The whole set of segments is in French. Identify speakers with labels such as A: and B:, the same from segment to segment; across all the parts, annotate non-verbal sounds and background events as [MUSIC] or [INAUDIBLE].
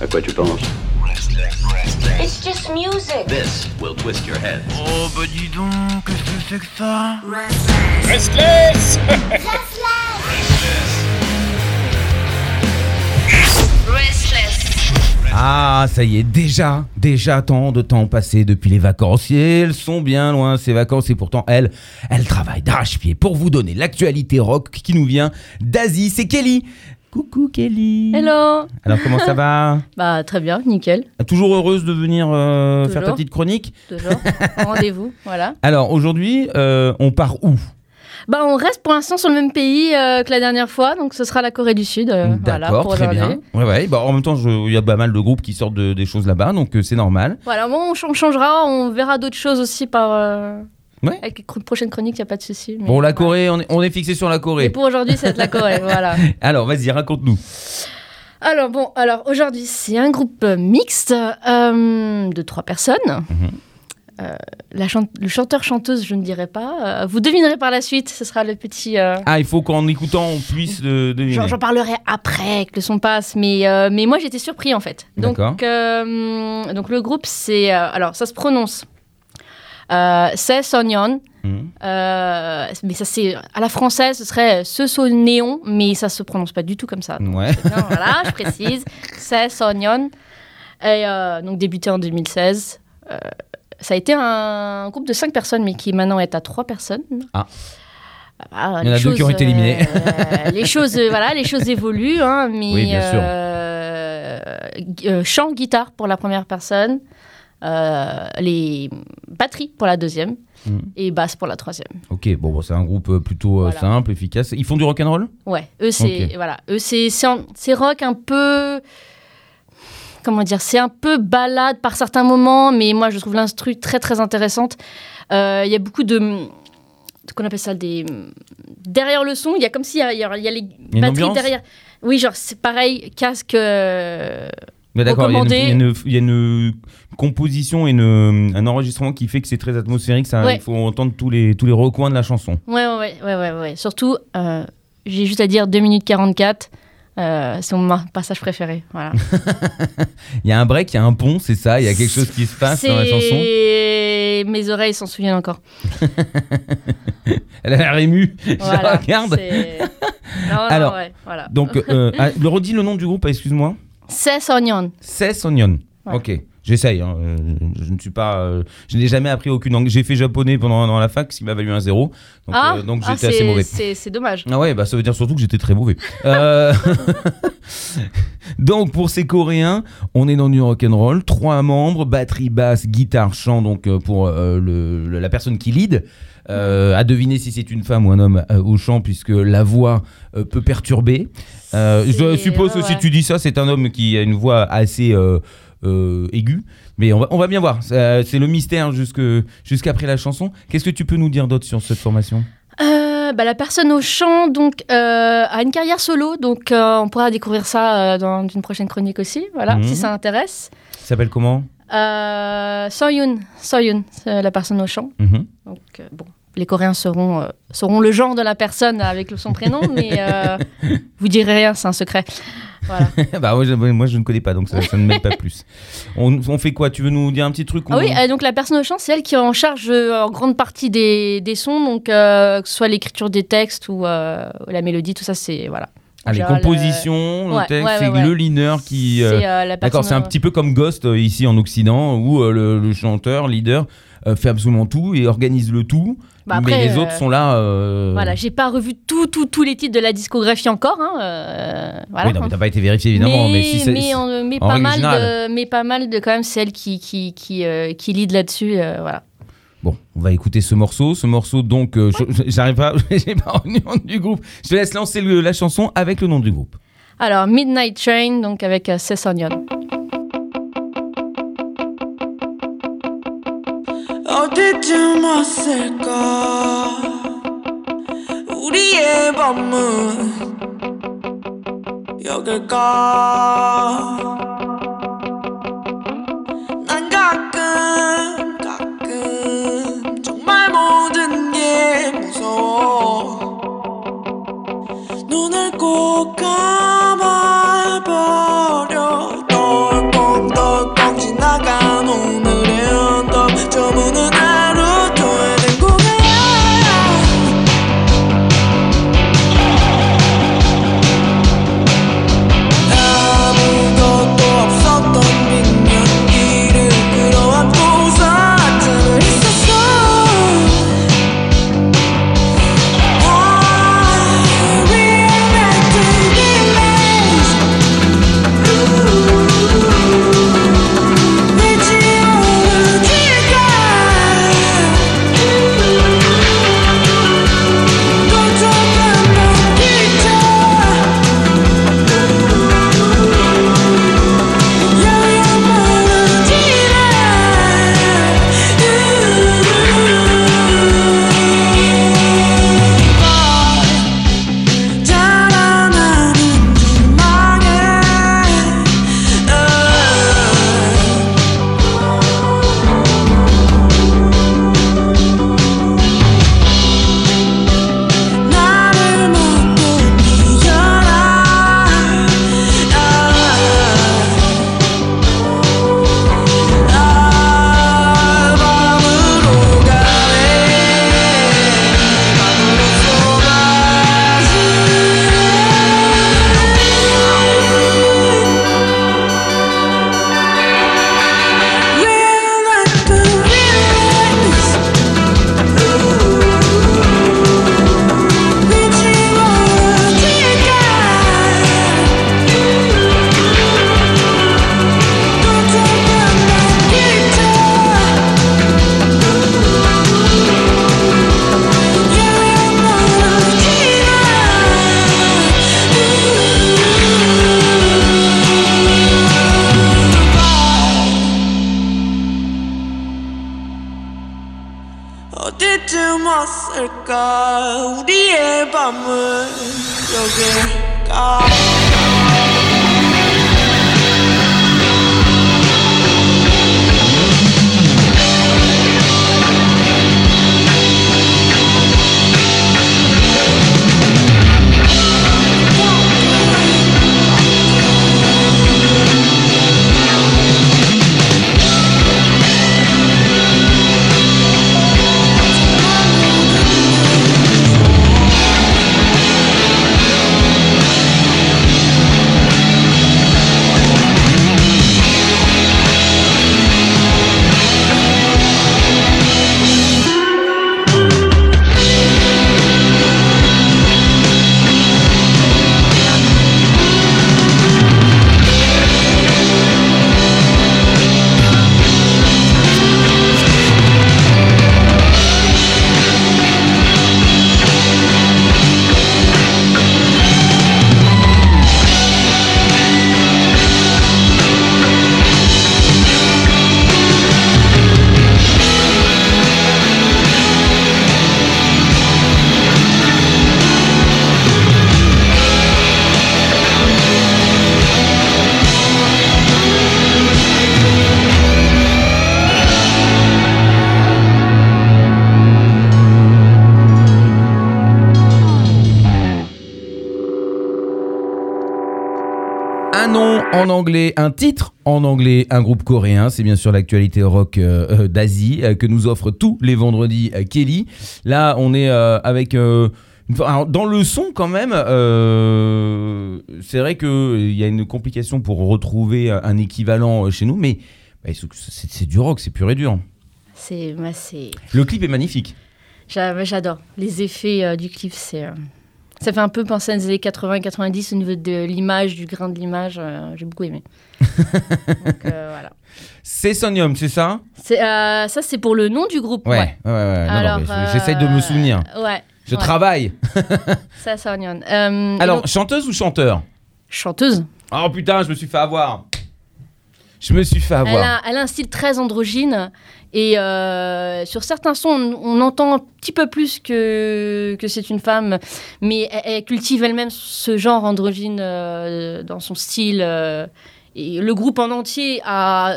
A: À quoi tu penses
B: It's just music.
A: This will twist your head.
C: Oh bah dis donc, qu'est-ce que c'est que ça
D: Restless
B: Restless.
E: Ah, ça y est, déjà, déjà tant de temps passé depuis les vacances. Et elles sont bien loin, ces vacances, et pourtant, elles, elles travaillent d'arrache-pied pour vous donner l'actualité rock qui nous vient d'Asie. C'est Kelly. Coucou Kelly.
F: Hello
E: Alors, comment ça va [LAUGHS]
F: Bah très bien, nickel,
E: Toujours heureuse de venir euh, faire ta petite chronique
F: toujours. [LAUGHS] Rendez-vous, voilà.
E: Alors, aujourd'hui, euh, on part où
F: Bah on reste pour l'instant sur le même pays euh, que la dernière fois, donc ce sera la Corée du Sud. euh, voilà,
E: D'accord,
F: pour
E: très bien. Ouais, ouais. Bah, en même temps, il y a pas mal de groupes qui sortent de- des choses là-bas, donc euh, c'est normal.
F: Voilà, bon, on ch- on changera, on verra d'autres choses aussi par...
E: Ouais.
F: Avec les prochaines chroniques, il n'y a pas de souci. mais
E: Bon, la. Corée, on est, on est fixé sur la
F: Et
E: Corée.
F: pour aujourd'hui, être la Corée, [LAUGHS] voilà.
E: Alors, vas-y, raconte-nous.
F: Alors bon, alors aujourd'hui, c'est un groupe mixte euh, de trois personnes.
E: Mhm.
F: Euh, la le chanteur-chanteuse, je ne dirais pas. Euh, vous devinerez par la suite, ce sera le petit... euh,
E: Ah, il faut qu'en écoutant, on puisse deviner.
F: J'en parlerai après que le son passe, mais, mais moi j'étais surpris en fait. Donc,
E: D'accord.
F: donc le groupe c'est. alors ça se prononce. Euh, c'est Sonyeon.
E: Mhm.
F: Euh, mais ça c'est à la française ce serait ce son néon mais ça se prononce pas du tout comme ça donc
E: Ouais.
F: c'est bien, voilà je précise [LAUGHS] c'est Sonyeon et euh, donc débuté en 2016 Euh, ça a été un groupe de cinq personnes mais qui maintenant est à trois personnes
E: Ah.
F: Ah,
E: Il y en a
F: les
E: deux qui ont
F: choses,
E: été éliminés.
F: euh, les choses euh, voilà les choses évoluent hein, mais
E: Oui, bien sûr.
F: euh, gu- euh, chant guitare pour la première personne euh, les batteries pour la deuxième
E: Mhm.
F: et basse pour la troisième.
E: Ok, bon, bon, c'est un groupe euh, plutôt euh,
F: Voilà.
E: simple, efficace. Ils font du rock'n'roll
F: Ouais, eux c'est voilà, eux c'est c'est rock un peu comment dire, c'est un peu balade par certains moments, mais moi je trouve l'instru très très intéressante. Euh, Il y a beaucoup de qu'on appelle ça des derrière le son, il y a comme s'il y y y a les batteries derrière. Oui, genre c'est pareil, casque. euh,
E: Mais d'accord, il y a une- y, y a composition et une- un enregistrement qui fait que c'est très atmosphérique. Ça,
F: Ouais.
E: Il faut entendre tous les, tous les recoins de la chanson.
F: Ouais, ouais, ouais, ouais, ouais. Surtout, euh, j'ai juste à dire 2 minutes 44. euh, c'est mon passage préféré. Voilà. [LAUGHS]
E: Il y a un break, il y a un pont, c'est ça. Il y a quelque chose qui se passe dans la chanson.
F: C'est- Mes oreilles s'en souviennent encore. [LAUGHS]
E: Elle a l'air émue. Je la
F: Voilà,
E: regarde.
F: c'est- Non, non,
E: Alors,
F: ouais, voilà.
E: Donc, euh, [LAUGHS] ah, le redis le nom du groupe, excuse-moi.
F: C'est Sonyeon.
E: C'est Sonyeon.
F: Voilà.
E: Ok, j'essaye. hein. Euh, Je ne suis pas. euh, je n'ai jamais appris aucune langue. J'ai fait japonais pendant dans la fac, ce qui m'a valu un zéro. Donc,
F: ah,
E: euh, donc
F: ah,
E: j'étais assez mauvais.
F: C'est dommage.
E: Ah ouais, bah ça veut dire surtout que j'étais très mauvais. [LAUGHS] Euh, [LAUGHS] donc pour ces Coréens, on est dans du rock'n'roll, trois membres, batterie, basse, guitare, chant, donc pour le- le- la personne qui lead. Euh, à deviner si c'est une femme ou un homme euh, au chant, puisque la voix euh, peut perturber. Je suppose que
F: ouais,
E: si tu dis ça, c'est un homme qui a une voix assez euh, aiguë. Mais on va, on va bien voir. Ça, C'est le mystère jusqu'après la chanson. Qu'est-ce que tu peux nous dire d'autre sur cette formation?
F: Euh, bah, la personne au chant donc, euh, a une carrière solo, donc on pourra découvrir ça dans une prochaine chronique aussi, voilà,
E: Mhm.
F: si ça intéresse.
E: Il s'appelle comment?
F: Soyun, Soyun, la personne au chant.
E: Mhm.
F: Donc, bon, les Coréens sauront, euh, sauront le genre de la personne avec son prénom, [LAUGHS] mais euh, vous direz rien, c'est un secret. Voilà. [LAUGHS]
E: bah moi je, moi, je ne connais pas, donc ça, ça ne m'aide pas plus. On, on fait quoi? Tu veux nous dire un petit truc
F: Ah oui, euh, donc la personne au chant, c'est elle qui est en charge euh, en grande partie des, des sons, donc euh, que ce soit l'écriture des textes ou la mélodie, tout ça, c'est voilà.
E: Ah, les compositions, le
F: ouais,
E: texte,
F: ouais,
E: c'est le leader qui. euh,
F: c'est, euh,
E: D'accord, c'est un petit peu comme Ghost euh, ici en Occident, où euh, le, le chanteur, leader, fait absolument tout et organise le tout,
F: Bah,
E: mais les autres sont là.
F: Voilà, j'ai pas revu tout, tout, tous les titres de la discographie encore. Hein, voilà.
E: Oui, non, mais t'as pas été vérifié évidemment, mais, si c'est.
F: mais, en- mais
E: en
F: pas mal de, mais pas mal de quand même celles qui qui qui qui lead là-dessus, voilà.
E: Bon, on va écouter ce morceau. Ce morceau, donc, euh, je- j'arrive pas, [LAUGHS] j'ai pas retenu le nom du groupe. Je te laisse lancer le- la chanson avec le nom du groupe.
F: Alors Midnight Train, donc avec euh, Sessonion.
G: 어디쯤 왔을까 우리의 밤은 여길까 눈을 꼭 감아 우리의 밤은
E: Un en anglais, un titre en anglais, un groupe coréen. C'est bien sûr l'actualité rock euh, euh, d'Asie euh, que nous offre tous les vendredis Kelly. Là, on est avec. alors, dans le son, quand même, c'est vrai qu'il y a une complication pour retrouver un équivalent chez nous, mais bah, c'est du rock, c'est pur et dur.
F: C'est, c'est,
E: Le clip est magnifique.
F: j'a- j'adore les effets du clip. C'est, ça fait un peu penser à des années 80-90 au niveau de l'image, du grain de l'image. euh, j'ai beaucoup aimé. [LAUGHS] Donc, euh, voilà.
E: C'est Sonium, c'est ça?
F: Euh, ça, c'est pour le nom du groupe.
E: Ouais, ouais, ouais. ouais.
F: Alors,
E: mais J'essaye de me
F: euh,
E: souvenir.
F: Ouais.
E: Je
F: ouais.
E: travaille. [LAUGHS]
F: Ça, et
E: Alors,
F: donc,
E: chanteuse ou chanteur?
F: Chanteuse.
E: Oh putain, je me suis fait avoir. Je me suis fait
F: Elle
E: avoir.
F: a, elle a un style très androgyne et euh, sur certains sons, on, on entend un petit peu plus que, que c'est une femme, mais elle, elle cultive elle-même ce genre androgyne euh, dans son style. euh, et le groupe en entier a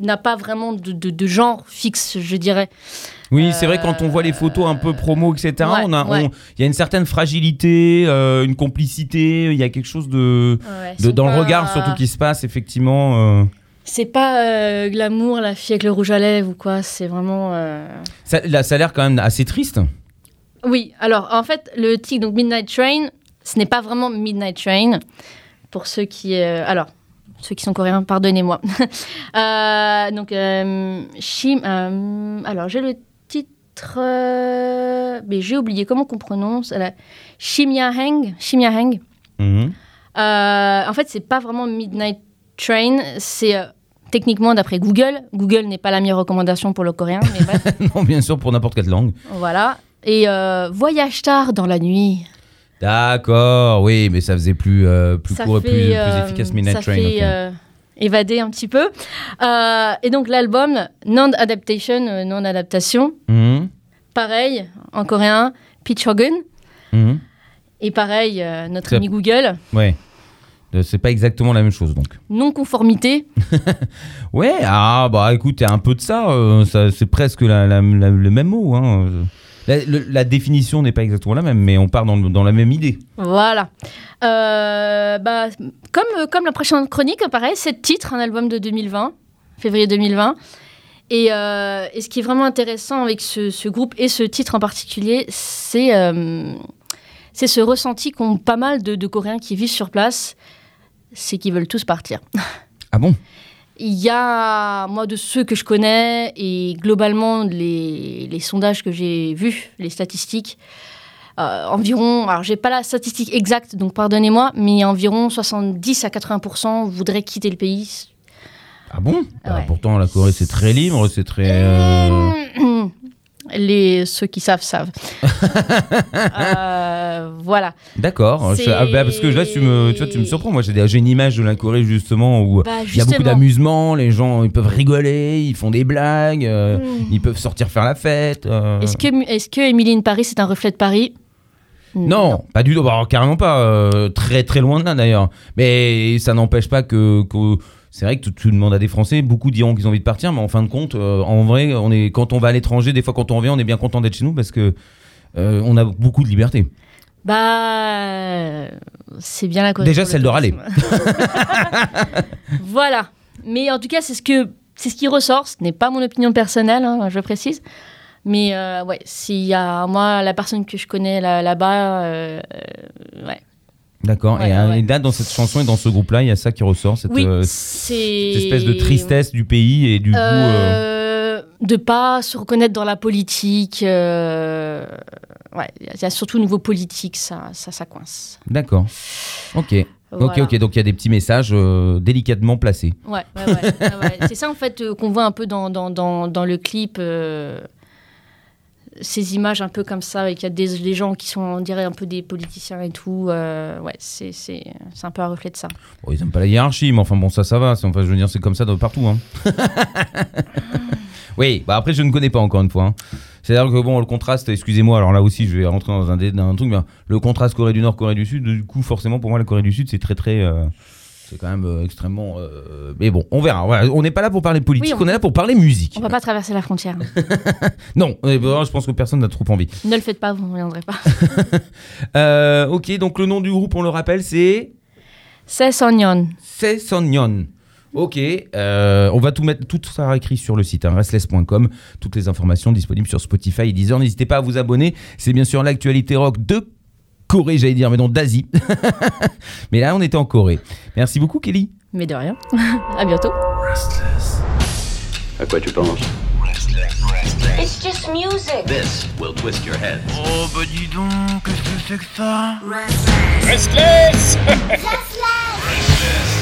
F: n'a pas vraiment de, de- de genre fixe, je dirais.
E: Oui, c'est vrai, quand on voit les photos un peu promo, etc.,
F: ouais, ouais.
E: il y a une certaine fragilité, euh, une complicité, il y a quelque chose de,
F: Ouais,
E: de-
F: c'est
E: dans le regard surtout qui se passe, effectivement. euh.
F: C'est pas euh, glamour, la fille avec le rouge à lèvres ou quoi, c'est vraiment. euh,
E: Ça, là, ça a l'air quand même assez triste.
F: Oui, alors en fait, le titre, donc Midnight Train, ce n'est pas vraiment Midnight Train. Pour ceux qui. euh, alors, ceux qui sont coréens, pardonnez-moi. [LAUGHS] Euh, donc, Shim. alors, j'ai le titre. mais j'ai oublié comment qu'on prononce. Shimya Heng. Shimya Heng.
E: Mhm.
F: En fait, c'est pas vraiment Midnight Train, c'est. Techniquement, d'après Google, Google n'est pas la meilleure recommandation pour le coréen, mais bref, [LAUGHS]
E: non, bien sûr, pour n'importe quelle langue.
F: voilà. Et euh, Voyage tard dans la nuit.
E: D'accord, oui, mais ça faisait plus, euh, plus
F: ça
E: court et
F: fait,
E: plus, plus
F: euh,
E: efficace Midnight
F: ça
E: Train.
F: fait euh, évader un petit peu. Et donc l'album Non-Adaptation, non-adaptation,
E: Mhm,
F: pareil, en coréen, Pichogun.
E: mhm.
F: Et pareil, notre ami Google,
E: Ouais. Euh, C'est pas exactement la même chose donc.
F: non-conformité. [LAUGHS]
E: Ouais, ah bah écoute, un peu de ça, euh, ça c'est presque la- la- la- le même mot. hein. La, le- la définition n'est pas exactement la même, mais on part dans, dans la même idée.
F: Voilà. Euh, bah, comme, comme la prochaine chronique, pareil, c'est titre, un album de 2020, février 2020. Et, euh, et ce qui est vraiment intéressant avec ce, ce groupe et ce titre en particulier, c'est euh, c'est ce ressenti qu'ont pas mal de, de Coréens qui vivent sur place, c'est qu'ils veulent tous partir.
E: Ah bon?
F: Il y a, moi, de ceux que je connais, et globalement, les, les sondages que j'ai vus, les statistiques, euh, environ, alors j'ai pas la statistique exacte, donc pardonnez-moi, mais environ 70 à 80% voudraient quitter le pays.
E: Ah bon?
F: Ouais.
E: Pourtant la Corée c'est très libre, c'est très... euh, [CLEARS THROAT]
F: Les, ceux qui savent, savent. [LAUGHS] Euh, voilà.
E: D'accord. Je- ah, bah, parce que là, tu me, tu vois, tu me surprends. Moi, j'ai des- j'ai une image de la Corée justement où
F: Bah,
E: il y a beaucoup
F: justement.
E: d'amusement. Les gens, ils peuvent rigoler, ils font des blagues, euh,
F: Hmm.
E: ils peuvent sortir faire la fête. euh.
F: Est-ce que, est-ce que Emily in Paris, c'est un reflet de Paris?
E: Non, pas du tout. Bah, alors, carrément pas. euh, très très loin de là d'ailleurs. Mais ça n'empêche pas que. que- c'est vrai que le monde a des Français. Beaucoup diront qu'ils ont envie de partir, mais en fin de compte, euh, en vrai, on est quand on va à l'étranger, des fois quand on revient, on est bien content d'être chez nous parce que euh, on a beaucoup de liberté.
F: Bah, c'est bien la Corée.
E: Déjà, celle de râler. [LAUGHS]
F: voilà. Mais en tout cas, c'est ce que c'est ce qui ressort. Ce n'est pas mon opinion personnelle, hein, je précise. Mais euh, ouais, s'il y a moi la personne que je connais là- là-bas, euh, ouais.
E: D'accord.
F: Ouais,
E: et,
F: ouais.
E: et là, dans cette chanson et dans ce groupe-là, il y a ça qui ressort, cette,
F: oui,
E: euh, cette espèce de tristesse du pays et du goût. euh,
F: Euh, de pas se reconnaître dans la politique. euh, ouais, il y a surtout au niveau politique, ça, ça, ça coince.
E: D'accord. Ok. Ok,
F: Voilà.
E: ok. Donc il y a des petits messages euh, délicatement placés.
F: Ouais, ouais, ouais, ouais, ouais. C'est ça en fait euh, qu'on voit un peu dans, dans, dans, dans le clip. euh, ces images un peu comme ça, avec il y a des, des gens qui sont, on dirait, un peu des politiciens et tout. euh, ouais, c'est c'est- c'est un peu un reflet de ça.
E: Bon, ils aiment pas la hiérarchie, mais enfin bon, ça, ça va. C'est- Enfin, je veux dire, c'est comme ça de partout. Hein. [LAUGHS] oui, bah après, je ne connais pas encore une fois. hein. C'est-à-dire que bon, le contraste, excusez-moi, alors là aussi, je vais rentrer dans un, dé- dans un truc, mais le contraste Corée du Nord, Corée du Sud, du coup, forcément, pour moi, la Corée du Sud, c'est très, très. euh, c'est quand même euh, extrêmement. euh, mais bon, on verra. Voilà, on n'est pas là pour parler politique,
F: Oui, on-
E: on... est là pour parler musique.
F: On va pas traverser la frontière. [LAUGHS]
E: Non, eh ben, je pense que personne n'a trop envie.
F: ne le faites pas, vous ne reviendrez pas. [LAUGHS]
E: Euh, ok, donc le nom du groupe, on le rappelle, c'est.
F: C'est Sonyeon.
E: C'est Sonyeon. Ok, euh, on va tout mettre, tout sera écrit sur le site hein, restless.com. Toutes les informations disponibles sur Spotify et Deezer. N'hésitez pas à vous abonner. C'est bien sûr l'actualité rock de Corée, j'allais dire, mais non d'Asie. [LAUGHS] mais là, on était en Corée. Merci beaucoup, Kelly.
F: Mais de rien. [LAUGHS] à bientôt.
A: À quoi tu penses?
B: It's just music.
A: This will twist your head.
C: Oh bah dis donc, qu'est-ce que c'est que ça?
D: Restless
B: Restless.